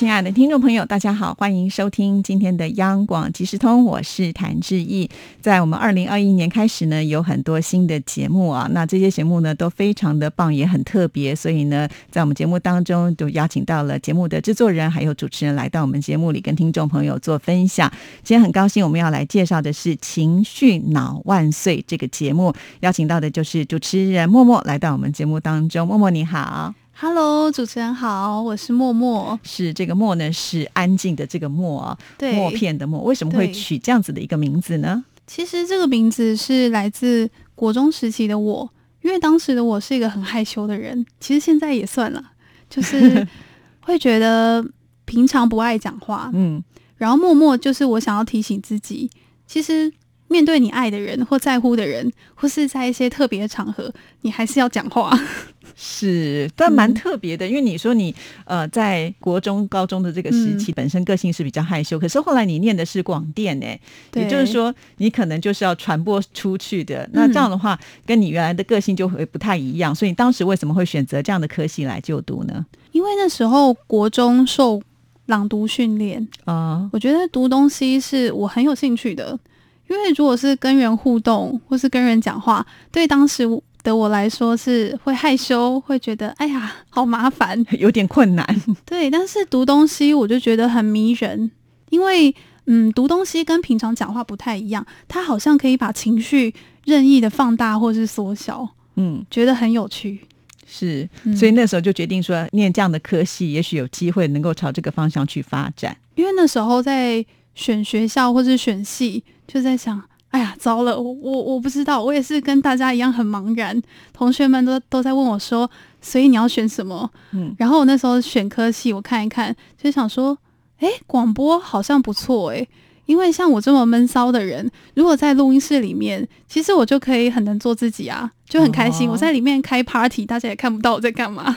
亲爱的听众朋友，大家好，欢迎收听今天的央广即时通，我是谭志毅。在我们二零二一年开始呢，有很多新的节目啊，那这些节目呢都非常的棒，也很特别，所以呢，在我们节目当中就邀请到了节目的制作人还有主持人来到我们节目里跟听众朋友做分享。今天很高兴我们要来介绍的是《情绪脑万岁》这个节目，邀请到的就是主持人默默来到我们节目当中。默默你好。Hello，主持人好，我是默默。是这个默呢，是安静的这个默啊，对，默片的默。为什么会取这样子的一个名字呢？其实这个名字是来自国中时期的我，因为当时的我是一个很害羞的人，其实现在也算了，就是 会觉得平常不爱讲话，嗯，然后默默就是我想要提醒自己，其实。面对你爱的人或在乎的人，或是在一些特别的场合，你还是要讲话。是，但蛮特别的，因为你说你呃，在国中、高中的这个时期，本身个性是比较害羞，可是后来你念的是广电，呢，也就是说，你可能就是要传播出去的。那这样的话，跟你原来的个性就会不太一样。所以你当时为什么会选择这样的科系来就读呢？因为那时候国中受朗读训练啊，我觉得读东西是我很有兴趣的。因为如果是跟人互动或是跟人讲话，对当时的我来说是会害羞，会觉得哎呀好麻烦，有点困难。对，但是读东西我就觉得很迷人，因为嗯，读东西跟平常讲话不太一样，它好像可以把情绪任意的放大或是缩小，嗯，觉得很有趣。是，所以那时候就决定说念这样的科系，也许有机会能够朝这个方向去发展。因为那时候在选学校或是选系。就在想，哎呀，糟了，我我我不知道，我也是跟大家一样很茫然。同学们都都在问我说，所以你要选什么？嗯，然后我那时候选科系，我看一看，就想说，哎，广播好像不错，哎，因为像我这么闷骚的人，如果在录音室里面，其实我就可以很能做自己啊，就很开心。我在里面开 party，大家也看不到我在干嘛。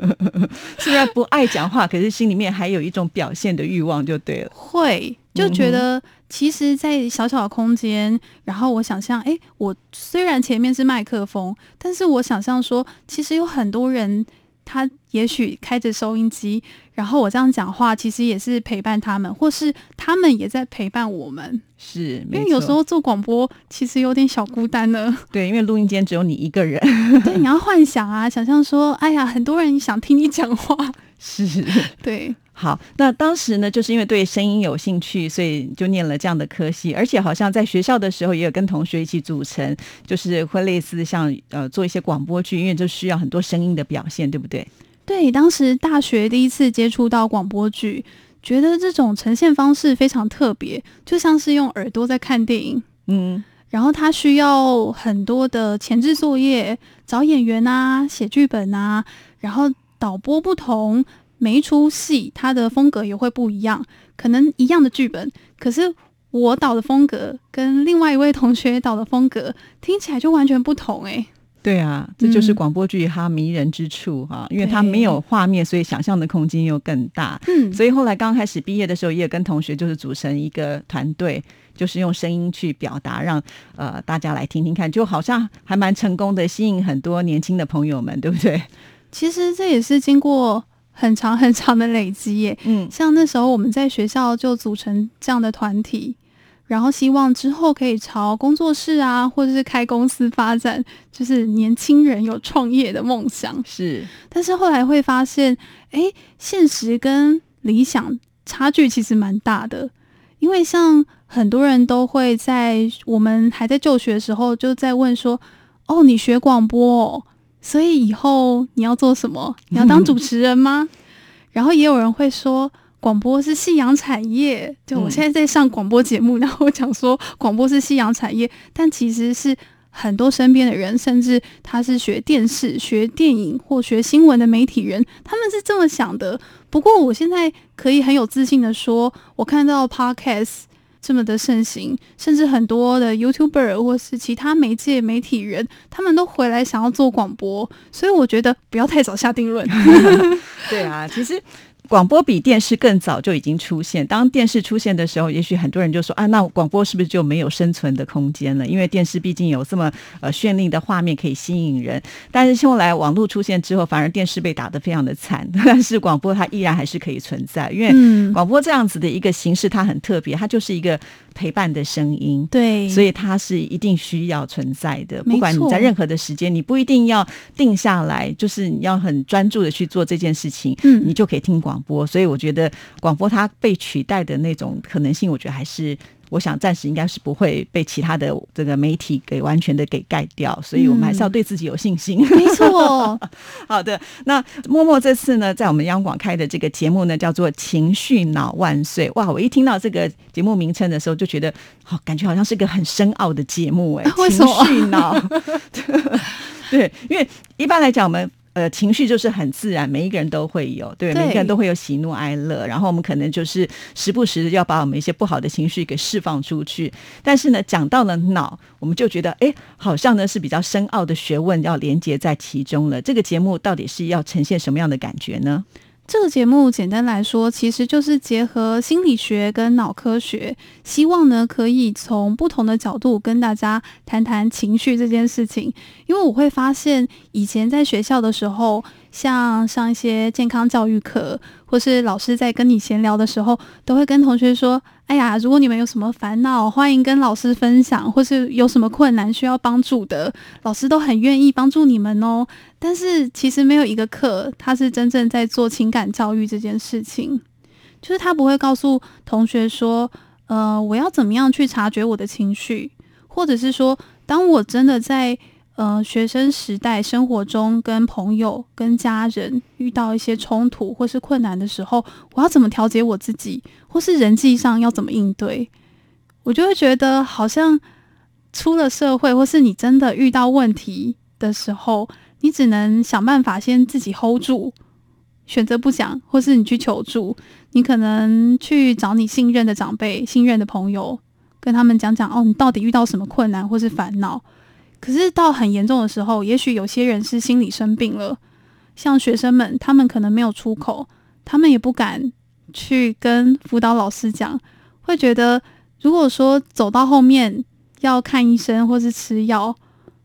虽然不爱讲话，可是心里面还有一种表现的欲望，就对了。会就觉得。其实，在小小的空间，然后我想象，哎，我虽然前面是麦克风，但是我想象说，其实有很多人，他也许开着收音机，然后我这样讲话，其实也是陪伴他们，或是他们也在陪伴我们。是，因为有时候做广播，其实有点小孤单呢。对，因为录音间只有你一个人。对，你要幻想啊，想象说，哎呀，很多人想听你讲话。是，对。好，那当时呢，就是因为对声音有兴趣，所以就念了这样的科系，而且好像在学校的时候也有跟同学一起组成，就是会类似像呃做一些广播剧，因为就需要很多声音的表现，对不对？对，当时大学第一次接触到广播剧，觉得这种呈现方式非常特别，就像是用耳朵在看电影，嗯，然后它需要很多的前置作业，找演员啊，写剧本啊，然后导播不同。每一出戏，它的风格也会不一样。可能一样的剧本，可是我导的风格跟另外一位同学导的风格听起来就完全不同。哎，对啊，这就是广播剧它迷人之处哈，因为它没有画面，所以想象的空间又更大。嗯，所以后来刚开始毕业的时候，也跟同学就是组成一个团队，就是用声音去表达，让呃大家来听听看，就好像还蛮成功的，吸引很多年轻的朋友们，对不对？其实这也是经过。很长很长的累积耶，嗯，像那时候我们在学校就组成这样的团体，然后希望之后可以朝工作室啊，或者是开公司发展，就是年轻人有创业的梦想。是，但是后来会发现，哎，现实跟理想差距其实蛮大的，因为像很多人都会在我们还在就学的时候就在问说，哦，你学广播？所以以后你要做什么？你要当主持人吗？然后也有人会说，广播是夕阳产业。就我现在在上广播节目，然后讲说广播是夕阳产业，但其实是很多身边的人，甚至他是学电视、学电影或学新闻的媒体人，他们是这么想的。不过我现在可以很有自信的说，我看到 Podcast 这么的盛行，甚至很多的 YouTuber 或是其他媒介媒体人，他们都回来想要做广播，所以我觉得不要太早下定论。对啊，其实。广播比电视更早就已经出现。当电视出现的时候，也许很多人就说：“啊，那广播是不是就没有生存的空间了？因为电视毕竟有这么呃绚丽的画面可以吸引人。但是后来网络出现之后，反而电视被打得非常的惨，但是广播它依然还是可以存在。因为广播这样子的一个形式，它很特别，它就是一个陪伴的声音。对，所以它是一定需要存在的。不管你在任何的时间，你不一定要定下来，就是你要很专注的去做这件事情，嗯，你就可以听广。广播，所以我觉得广播它被取代的那种可能性，我觉得还是，我想暂时应该是不会被其他的这个媒体给完全的给盖掉，所以我们还是要对自己有信心。没错，好的。那默默这次呢，在我们央广开的这个节目呢，叫做《情绪脑万岁》。哇，我一听到这个节目名称的时候，就觉得好，感觉好像是个很深奥的节目哎。情绪脑，对，因为一般来讲我们。呃，情绪就是很自然，每一个人都会有，对，每个人都会有喜怒哀乐。然后我们可能就是时不时的要把我们一些不好的情绪给释放出去。但是呢，讲到了脑，我们就觉得，哎，好像呢是比较深奥的学问要连接在其中了。这个节目到底是要呈现什么样的感觉呢？这个节目简单来说，其实就是结合心理学跟脑科学，希望呢可以从不同的角度跟大家谈谈情绪这件事情。因为我会发现，以前在学校的时候。像上一些健康教育课，或是老师在跟你闲聊的时候，都会跟同学说：“哎呀，如果你们有什么烦恼，欢迎跟老师分享，或是有什么困难需要帮助的，老师都很愿意帮助你们哦。”但是其实没有一个课，他是真正在做情感教育这件事情，就是他不会告诉同学说：“呃，我要怎么样去察觉我的情绪，或者是说，当我真的在。”呃，学生时代生活中跟朋友、跟家人遇到一些冲突或是困难的时候，我要怎么调节我自己，或是人际上要怎么应对？我就会觉得，好像出了社会，或是你真的遇到问题的时候，你只能想办法先自己 hold 住，选择不讲，或是你去求助，你可能去找你信任的长辈、信任的朋友，跟他们讲讲哦，你到底遇到什么困难或是烦恼。可是到很严重的时候，也许有些人是心理生病了，像学生们，他们可能没有出口，他们也不敢去跟辅导老师讲，会觉得如果说走到后面要看医生或是吃药，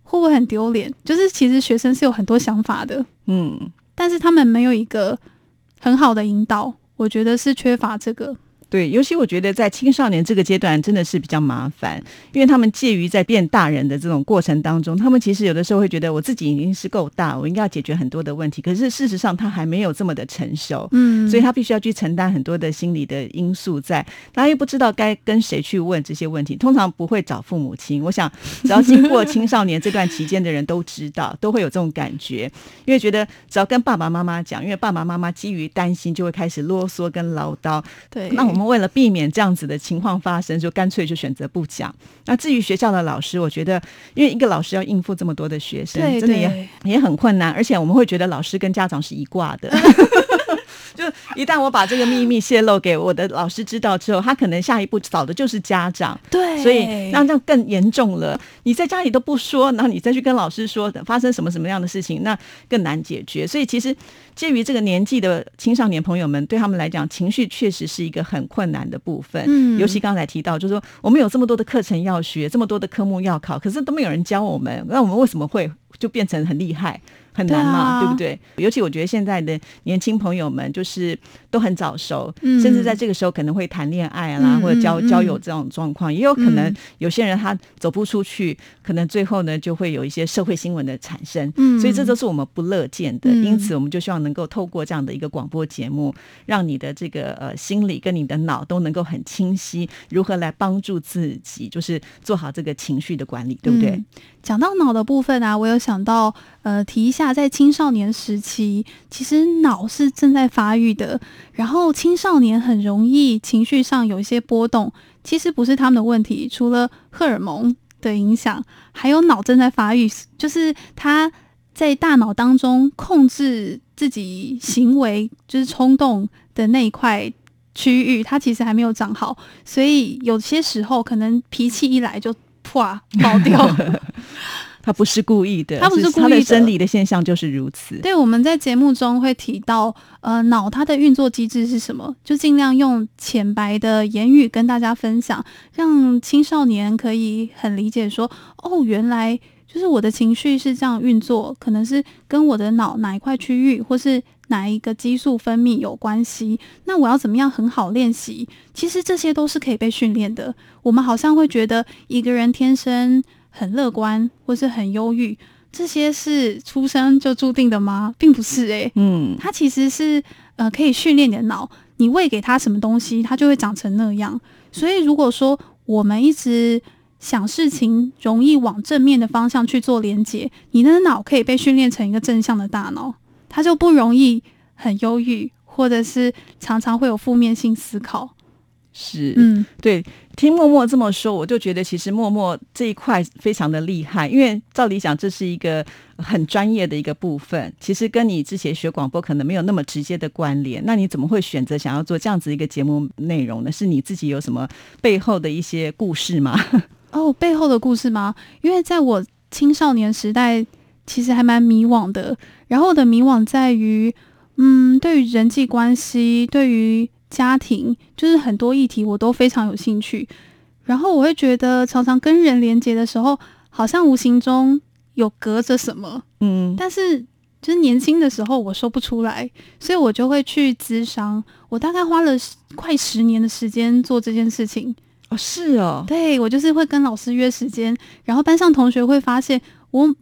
会不会很丢脸？就是其实学生是有很多想法的，嗯，但是他们没有一个很好的引导，我觉得是缺乏这个。对，尤其我觉得在青少年这个阶段真的是比较麻烦，因为他们介于在变大人的这种过程当中，他们其实有的时候会觉得我自己已经是够大，我应该要解决很多的问题，可是事实上他还没有这么的成熟，嗯，所以他必须要去承担很多的心理的因素在，他又不知道该跟谁去问这些问题，通常不会找父母亲。我想 只要经过青少年这段期间的人都知道，都会有这种感觉，因为觉得只要跟爸爸妈妈讲，因为爸爸妈妈基于担心就会开始啰嗦跟唠叨，对，那我们。我们为了避免这样子的情况发生，就干脆就选择不讲。那至于学校的老师，我觉得，因为一个老师要应付这么多的学生，真的也也很困难，而且我们会觉得老师跟家长是一挂的。就一旦我把这个秘密泄露给我的老师知道之后，他可能下一步找的就是家长。对，所以那这样更严重了。你在家里都不说，然后你再去跟老师说发生什么什么样的事情，那更难解决。所以其实介于这个年纪的青少年朋友们，对他们来讲，情绪确实是一个很困难的部分。嗯，尤其刚才提到，就是说我们有这么多的课程要学，这么多的科目要考，可是都没有人教我们，那我们为什么会就变成很厉害？很难嘛，对不对？尤其我觉得现在的年轻朋友们就是都很早熟，甚至在这个时候可能会谈恋爱啦，或者交交友这种状况，也有可能有些人他走不出去，可能最后呢就会有一些社会新闻的产生。嗯，所以这都是我们不乐见的。因此，我们就希望能够透过这样的一个广播节目，让你的这个呃心理跟你的脑都能够很清晰，如何来帮助自己，就是做好这个情绪的管理，对不对？讲到脑的部分啊，我有想到呃提一下。在青少年时期，其实脑是正在发育的，然后青少年很容易情绪上有一些波动，其实不是他们的问题，除了荷尔蒙的影响，还有脑正在发育，就是他在大脑当中控制自己行为，就是冲动的那一块区域，他其实还没有长好，所以有些时候可能脾气一来就 啪爆掉。他不是故意的，他不是故意的他的生理的现象就是如此。对，我们在节目中会提到，呃，脑它的运作机制是什么？就尽量用浅白的言语跟大家分享，让青少年可以很理解说，哦，原来就是我的情绪是这样运作，可能是跟我的脑哪一块区域或是哪一个激素分泌有关系。那我要怎么样很好练习？其实这些都是可以被训练的。我们好像会觉得一个人天生。很乐观或是很忧郁，这些是出生就注定的吗？并不是诶、嗯，它其实是呃可以训练你的脑，你喂给它什么东西，它就会长成那样。所以如果说我们一直想事情容易往正面的方向去做连接，你的脑可以被训练成一个正向的大脑，它就不容易很忧郁，或者是常常会有负面性思考。是，嗯，对。听默默这么说，我就觉得其实默默这一块非常的厉害，因为照理讲这是一个很专业的一个部分，其实跟你之前学广播可能没有那么直接的关联。那你怎么会选择想要做这样子一个节目内容呢？是你自己有什么背后的一些故事吗？哦，背后的故事吗？因为在我青少年时代，其实还蛮迷惘的。然后我的迷惘在于，嗯，对于人际关系，对于家庭，就是很多议题我都非常有兴趣。然后我会觉得，常常跟人连接的时候，好像无形中有隔着什么，嗯，但是就是年轻的时候我说不出来，所以我就会去咨商。我大概花了快十年的时间做这件事情。哦，是哦，对我就是会跟老师约时间，然后班上同学会发现我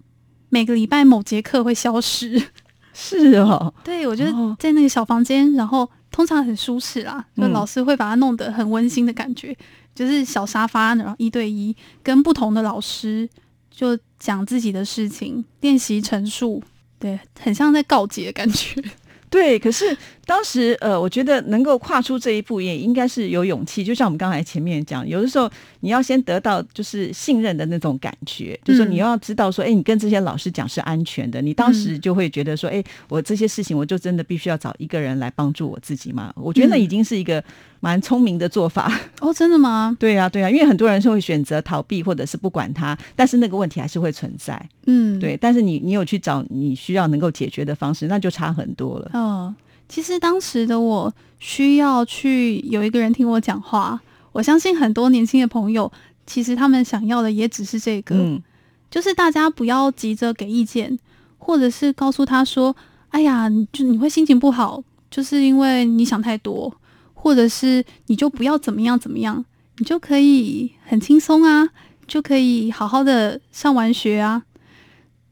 每个礼拜某节课会消失。是哦，对我就是哦在那个小房间，然后通常很舒适啦，就嗯老师会把它弄得很温馨的感觉，就是小沙发，然后一对一跟不同的老师就讲自己的事情，练习陈述，对，很像在告解的感觉。对，可是当时呃，我觉得能够跨出这一步，也应该是有勇气。就像我们刚才前面讲，有的时候你要先得到就是信任的那种感觉，就是你要知道说，哎，你跟这些老师讲是安全的，你当时就会觉得说，哎，我这些事情我就真的必须要找一个人来帮助我自己嘛。我觉得那嗯已经是一个蛮聪明的做法。哦，真的吗？对呀、对呀、因为很多人是会选择逃避或者是不管它，但是那个问题还是会存在。嗯，对，但是你你有去找你需要能够解决的方式，那就差很多了。嗯，其实当时的我需要去有一个人听我讲话。我相信很多年轻的朋友，其实他们想要的也只是这个，嗯，就是大家不要急着给意见，或者是告诉他说：“哎呀，就你会心情不好，就是因为你想太多，或者是你就不要怎么样怎么样，你就可以很轻松啊，就可以好好的上完学啊。”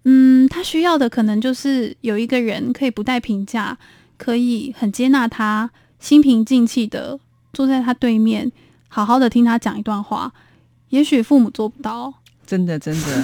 嗯，他需要的可能就是有一个人可以不带评价，可以很接纳他，心平静气的坐在他对面，好好的听他讲一段话。也许父母做不到，真的真的，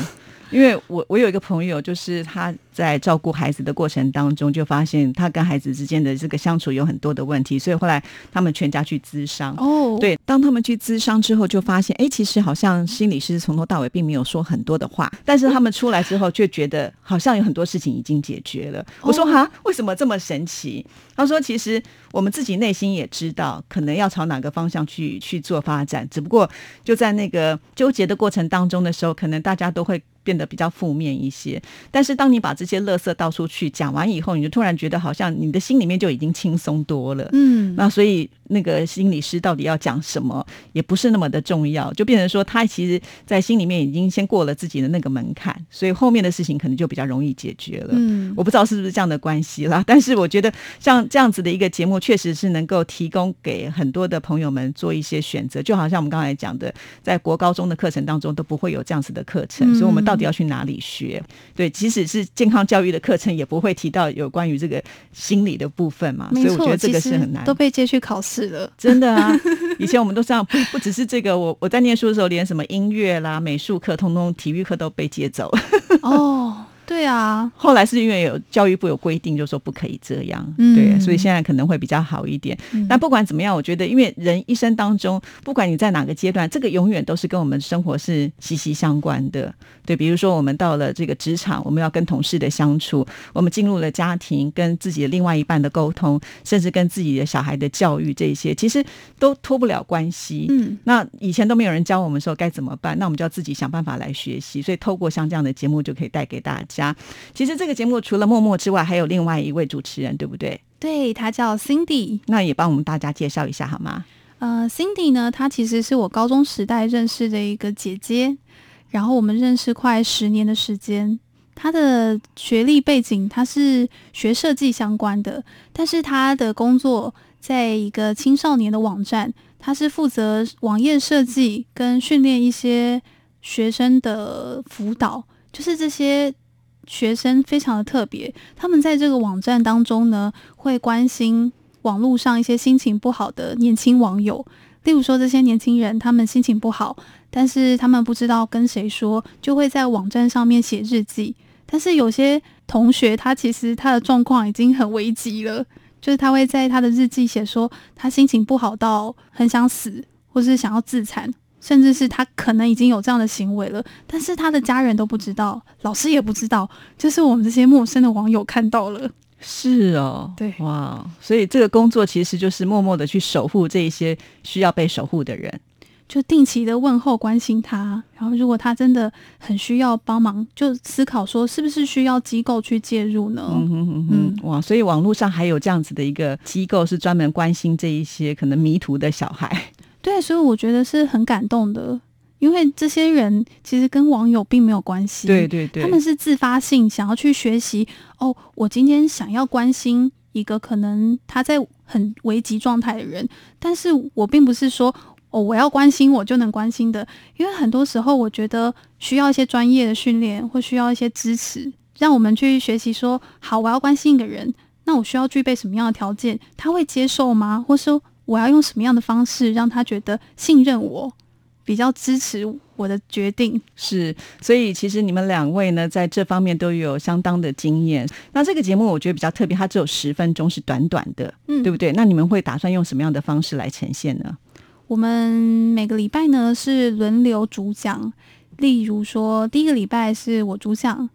因为我我有一个朋友，就是他在照顾孩子的过程当中，就发现他跟孩子之间的这个相处有很多的问题，所以后来他们全家去咨商。哦，，对，当他们去咨商之后，就发现，哎，其实好像心理师从头到尾并没有说很多的话，但是他们出来之后，却觉得好像有很多事情已经解决了。我说哦哈，为什么这么神奇？他说，其实我们自己内心也知道，可能要朝哪个方向去去做发展，只不过就在那个纠结的过程当中的时候，可能大家都会变得比较负面一些。但是当你把这些垃圾倒出去讲完以后，你就突然觉得好像你的心里面就已经轻松多了。嗯，那所以那个心理师到底要讲什么，也不是那么的重要，就变成说他其实在心里面已经先过了自己的那个门槛，所以后面的事情可能就比较容易解决了。嗯，我不知道是不是这样的关系啦，但是我觉得像这样子的一个节目，确实是能够提供给很多的朋友们做一些选择。就好像我们刚才讲的，在国高中的课程当中都不会有这样子的课程，嗯所以我们到底要去哪里学？对，即使是健康教育的课程，也不会提到有关于这个心理的部分嘛。所，以我觉得这个是很难都。被接去考试了。真的啊，以前我们都这样，不不只是这个，我我在念书的时候，连什么音乐啦、美术课、通通体育课都被接走。哦，对啊，后来是因为有教育部有规定，就说不可以这样，嗯对，所以现在可能会比较好一点。嗯但不管怎么样，我觉得，因为人一生当中，不管你在哪个阶段，这个永远都是跟我们生活是息息相关的。对，比如说我们到了这个职场，我们要跟同事的相处；我们进入了家庭，跟自己的另外一半的沟通，甚至跟自己的小孩的教育，这些其实都脱不了关系。嗯，那以前都没有人教我们说该怎么办，那我们就要自己想办法来学习。所以透过像这样的节目，就可以带给大家。其实这个节目除了默默之外，还有另外一位主持人，对不对？对，她叫 Cindy。那也帮我们大家介绍一下好吗？呃，Cindy 呢，她其实是我高中时代认识的一个姐姐，然后我们认识快十年的时间。她的学历背景，她是学设计相关的，但是她的工作在一个青少年的网站，她是负责网页设计跟训练一些学生的辅导，就是这些学生非常的特别，他们在这个网站当中呢，会关心网络上一些心情不好的年轻网友，例如说这些年轻人他们心情不好，但是他们不知道跟谁说，就会在网站上面写日记。但是有些同学他其实他的状况已经很危急了，就是他会在他的日记写说他心情不好到很想死，或是想要自残。甚至是他可能已经有这样的行为了，但是他的家人都不知道，老师也不知道，就是我们这些陌生的网友看到了。是哦，对哇，所以这个工作其实就是默默的去守护这一些需要被守护的人。就定期的问候关心他，然后如果他真的很需要帮忙，就思考说是不是需要机构去介入呢？嗯哼哼哼，哇！所以网络上还有这样子的一个机构，是专门关心这一些可能迷途的小孩。对，所以我觉得是很感动的，因为这些人其实跟网友并没有关系，对对对，他们是自发性想要去学习。哦，我今天想要关心一个可能他在很危急状态的人，但是我并不是说哦我要关心我就能关心的，因为很多时候我觉得需要一些专业的训练，或需要一些支持，让我们去学习说，好，我要关心一个人，那我需要具备什么样的条件，他会接受吗？或说我要用什么样的方式让他觉得信任我，比较支持我的决定？是，所以其实你们两位呢，在这方面都有相当的经验。那这个节目我觉得比较特别，它只有十分钟，是短短的，嗯对不对？那你们会打算用什么样的方式来呈现呢？我们每个礼拜呢是轮流主讲，例如说第一个礼拜是我主讲，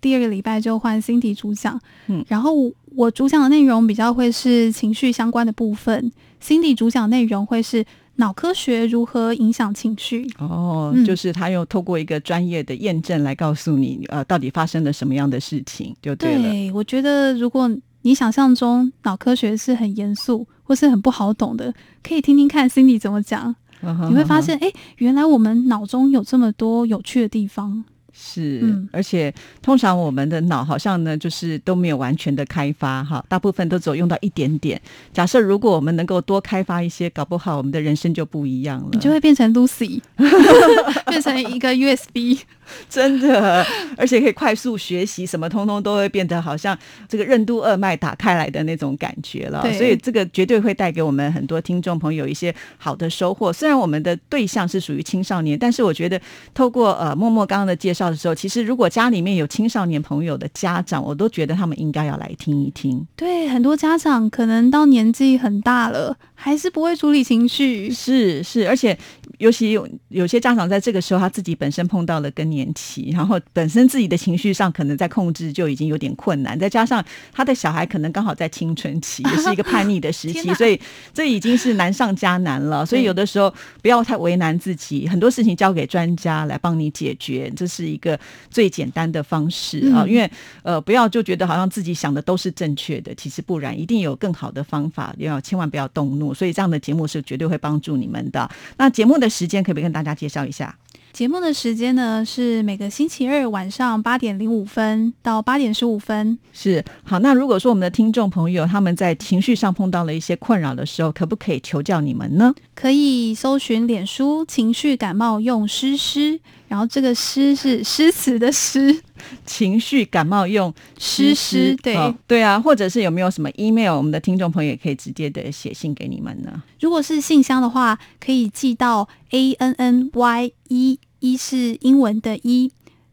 第二个礼拜就换 Cindy 主讲，嗯然后我主讲的内容比较会是情绪相关的部分，Cindy 主讲内容会是脑科学如何影响情绪。哦，嗯就是他又透过一个专业的验证来告诉你，呃，到底发生了什么样的事情，就对了。对，我觉得如果你想象中脑科学是很严肃或是很不好懂的，可以听听看 Cindy 怎么讲，你会发现，哎，原来我们脑中有这么多有趣的地方。是，嗯而且通常我们的脑好像呢，就是都没有完全的开发哈，大部分都只有用到一点点。假设如果我们能够多开发一些，搞不好我们的人生就不一样了。你就会变成 Lucy，变成一个 USB。真的，而且可以快速学习，什么通通都会变得好像这个任督二脉打开来的那种感觉了。对所以这个绝对会带给我们很多听众朋友一些好的收获。虽然我们的对象是属于青少年，但是我觉得透过呃默默刚刚的介绍的时候，其实如果家里面有青少年朋友的家长，我都觉得他们应该要来听一听。对，很多家长可能到年纪很大了，还是不会处理情绪。是是，而且尤其有有些家长在这个时候，他自己本身碰到了更年期，然后本身自己的情绪上可能在控制就已经有点困难，再加上他的小孩可能刚好在青春期，也是一个叛逆的时期，所以这已经是难上加难了。所以有的时候不要太为难自己，很多事情交给专家来帮你解决，这是一个最简单的方式啊。嗯因为呃，不要就觉得好像自己想的都是正确的，其实不然，一定有更好的方法，要千万不要动怒。所以这样的节目是绝对会帮助你们的。那节目的时间可不可以跟大家介绍一下？节目的时间呢是每个星期二晚上八点零五分到八点十五分。是好，那如果说我们的听众朋友他们在情绪上碰到了一些困扰的时候，可不可以求教你们呢？可以搜寻脸书“情绪感冒用诗诗”，然后这个诗是诗词的诗，情绪感冒用诗诗对哦对啊，或者是有没有什么 email，我们的听众朋友也可以直接的写信给你们呢？如果是信箱的话，可以寄到 a n n y 一一是英文的一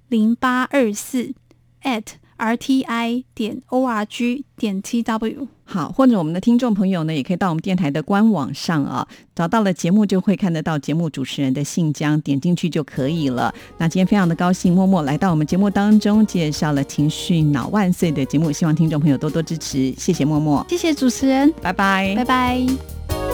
零八二四 at rti 点 org 点 tw。好，或者我们的听众朋友呢，也可以到我们电台的官网上啊，找到了节目就会看得到节目主持人的信箱，点进去就可以了。那今天非常的高兴，默默来到我们节目当中，介绍了《情绪脑万岁》的节目，希望听众朋友多多支持，谢谢默默，谢谢主持人，拜拜，拜拜。